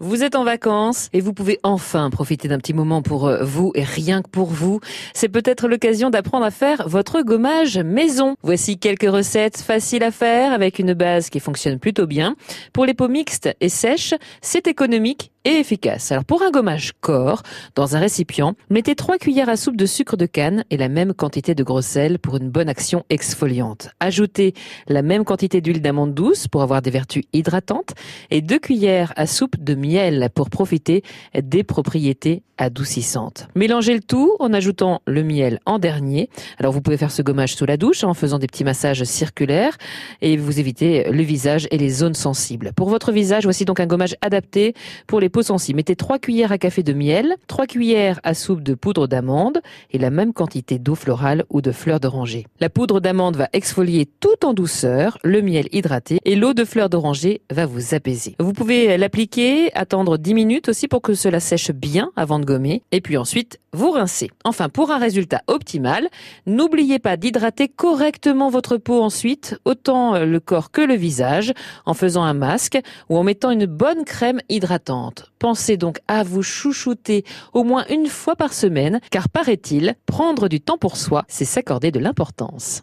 Vous êtes en vacances et vous pouvez enfin profiter d'un petit moment pour euh, vous et rien que pour vous. C'est peut-être l'occasion d'apprendre à faire votre gommage maison. Voici quelques recettes faciles à faire avec une base qui fonctionne plutôt bien. Pour les peaux mixtes et sèches, c'est économique et efficace. Alors pour un gommage corps, dans un récipient, mettez 3 cuillères à soupe de sucre de canne et la même quantité de gros sel pour une bonne action exfoliante. Ajoutez la même quantité d'huile d'amande douce pour avoir des vertus hydratantes et 2 cuillères à soupe de miel pour profiter des propriétés adoucissantes. Mélangez le tout en ajoutant le miel en dernier. Alors vous pouvez faire ce gommage sous la douche en faisant des petits massages circulaires et vous évitez le visage et les zones sensibles. Pour votre visage, voici donc un gommage adapté pour les Mettez 3 cuillères à café de miel, 3 cuillères à soupe de poudre d'amande et la même quantité d'eau florale ou de fleurs d'oranger. La poudre d'amande va exfolier tout en douceur, le miel hydraté et l'eau de fleurs d'oranger va vous apaiser. Vous pouvez l'appliquer, attendre 10 minutes aussi pour que cela sèche bien avant de gommer et puis ensuite vous rincez. Enfin, pour un résultat optimal, n'oubliez pas d'hydrater correctement votre peau ensuite, autant le corps que le visage, en faisant un masque ou en mettant une bonne crème hydratante. Pensez donc à vous chouchouter au moins une fois par semaine, car paraît-il, prendre du temps pour soi, c'est s'accorder de l'importance.